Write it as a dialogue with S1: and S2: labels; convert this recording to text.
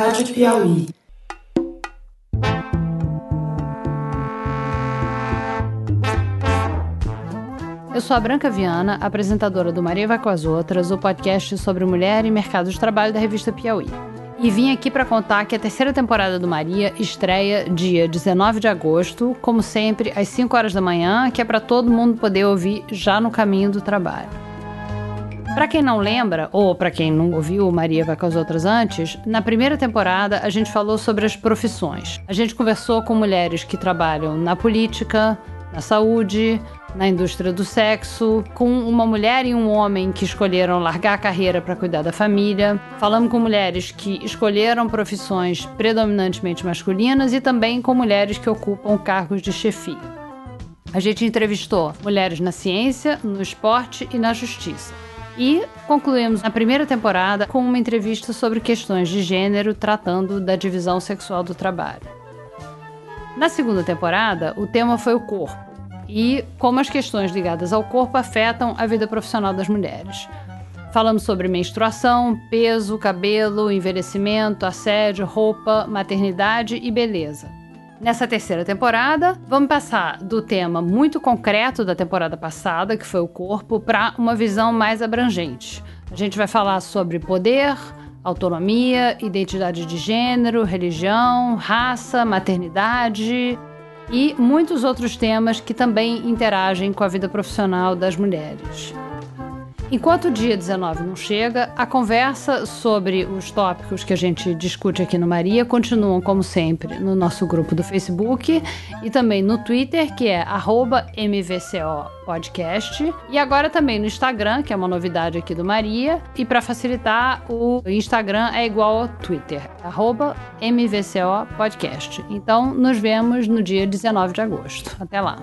S1: Rádio Piauí.
S2: Eu sou a Branca Viana, apresentadora do Maria Vai com as Outras, o podcast sobre mulher e mercado de trabalho da revista Piauí. E vim aqui para contar que a terceira temporada do Maria estreia dia 19 de agosto, como sempre, às 5 horas da manhã, que é para todo mundo poder ouvir já no caminho do trabalho. Para quem não lembra, ou para quem não ouviu Maria vai com as outras antes, na primeira temporada a gente falou sobre as profissões. A gente conversou com mulheres que trabalham na política, na saúde, na indústria do sexo, com uma mulher e um homem que escolheram largar a carreira para cuidar da família. Falamos com mulheres que escolheram profissões predominantemente masculinas e também com mulheres que ocupam cargos de chefia. A gente entrevistou mulheres na ciência, no esporte e na justiça. E concluímos a primeira temporada com uma entrevista sobre questões de gênero tratando da divisão sexual do trabalho. Na segunda temporada, o tema foi o corpo e como as questões ligadas ao corpo afetam a vida profissional das mulheres. Falamos sobre menstruação, peso, cabelo, envelhecimento, assédio, roupa, maternidade e beleza. Nessa terceira temporada, vamos passar do tema muito concreto da temporada passada, que foi o corpo, para uma visão mais abrangente. A gente vai falar sobre poder, autonomia, identidade de gênero, religião, raça, maternidade, e muitos outros temas que também interagem com a vida profissional das mulheres. Enquanto o dia 19 não chega, a conversa sobre os tópicos que a gente discute aqui no Maria continuam, como sempre, no nosso grupo do Facebook e também no Twitter, que é MVCO e agora também no Instagram, que é uma novidade aqui do Maria. E para facilitar, o Instagram é igual ao Twitter, MVCO Podcast. Então, nos vemos no dia 19 de agosto. Até lá!